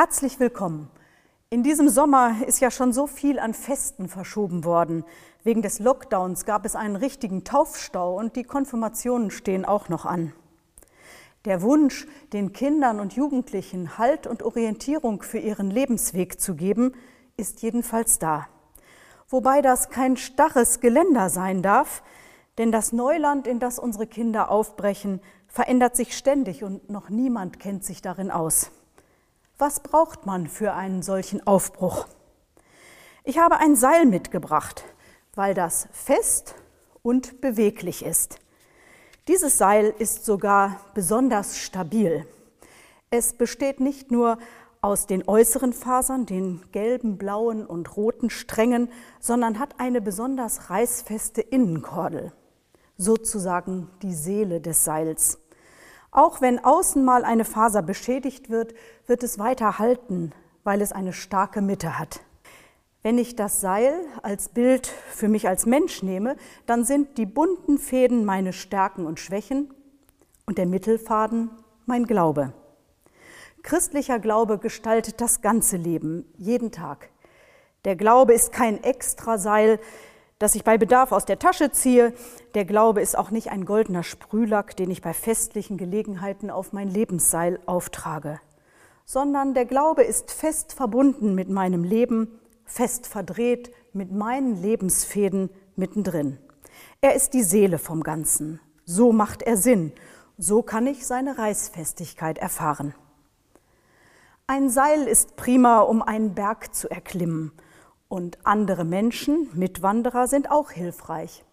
Herzlich willkommen. In diesem Sommer ist ja schon so viel an Festen verschoben worden. Wegen des Lockdowns gab es einen richtigen Taufstau und die Konfirmationen stehen auch noch an. Der Wunsch, den Kindern und Jugendlichen Halt und Orientierung für ihren Lebensweg zu geben, ist jedenfalls da. Wobei das kein starres Geländer sein darf, denn das Neuland, in das unsere Kinder aufbrechen, verändert sich ständig und noch niemand kennt sich darin aus. Was braucht man für einen solchen Aufbruch? Ich habe ein Seil mitgebracht, weil das fest und beweglich ist. Dieses Seil ist sogar besonders stabil. Es besteht nicht nur aus den äußeren Fasern, den gelben, blauen und roten Strängen, sondern hat eine besonders reißfeste Innenkordel, sozusagen die Seele des Seils. Auch wenn außen mal eine Faser beschädigt wird, wird es weiter halten, weil es eine starke Mitte hat. Wenn ich das Seil als Bild für mich als Mensch nehme, dann sind die bunten Fäden meine Stärken und Schwächen und der Mittelfaden mein Glaube. Christlicher Glaube gestaltet das ganze Leben, jeden Tag. Der Glaube ist kein Extraseil, das ich bei Bedarf aus der Tasche ziehe. Der Glaube ist auch nicht ein goldener Sprühlack, den ich bei festlichen Gelegenheiten auf mein Lebensseil auftrage, sondern der Glaube ist fest verbunden mit meinem Leben, fest verdreht mit meinen Lebensfäden mittendrin. Er ist die Seele vom Ganzen. So macht er Sinn. So kann ich seine Reißfestigkeit erfahren. Ein Seil ist prima, um einen Berg zu erklimmen und andere Menschen, Mitwanderer, sind auch hilfreich.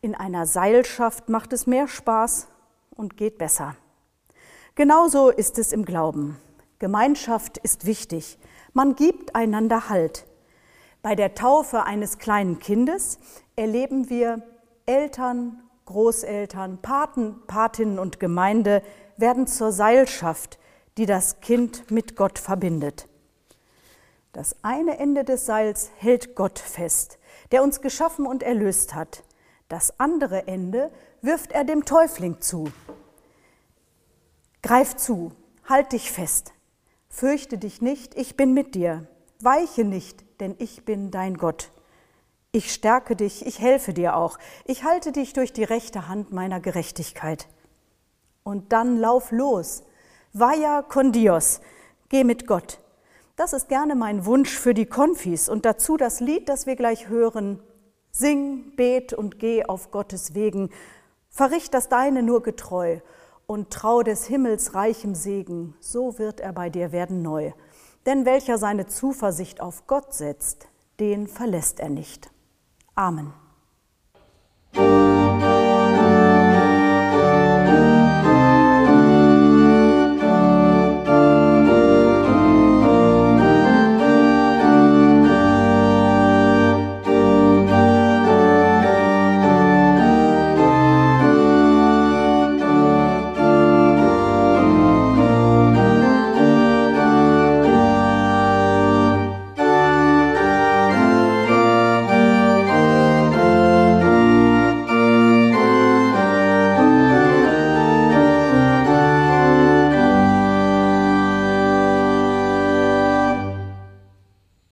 In einer Seilschaft macht es mehr Spaß und geht besser. Genauso ist es im Glauben. Gemeinschaft ist wichtig. Man gibt einander Halt. Bei der Taufe eines kleinen Kindes erleben wir Eltern, Großeltern, Paten, Patinnen und Gemeinde werden zur Seilschaft, die das Kind mit Gott verbindet. Das eine Ende des Seils hält Gott fest, der uns geschaffen und erlöst hat. Das andere Ende wirft er dem Täufling zu. Greif zu, halt dich fest. Fürchte dich nicht, ich bin mit dir. Weiche nicht, denn ich bin dein Gott. Ich stärke dich, ich helfe dir auch. Ich halte dich durch die rechte Hand meiner Gerechtigkeit. Und dann lauf los. Vaya con Dios. Geh mit Gott. Das ist gerne mein Wunsch für die Konfis und dazu das Lied, das wir gleich hören. Sing, bet und geh auf Gottes Wegen, verricht das Deine nur getreu und trau des Himmels reichem Segen, so wird er bei dir werden neu. Denn welcher seine Zuversicht auf Gott setzt, den verlässt er nicht. Amen.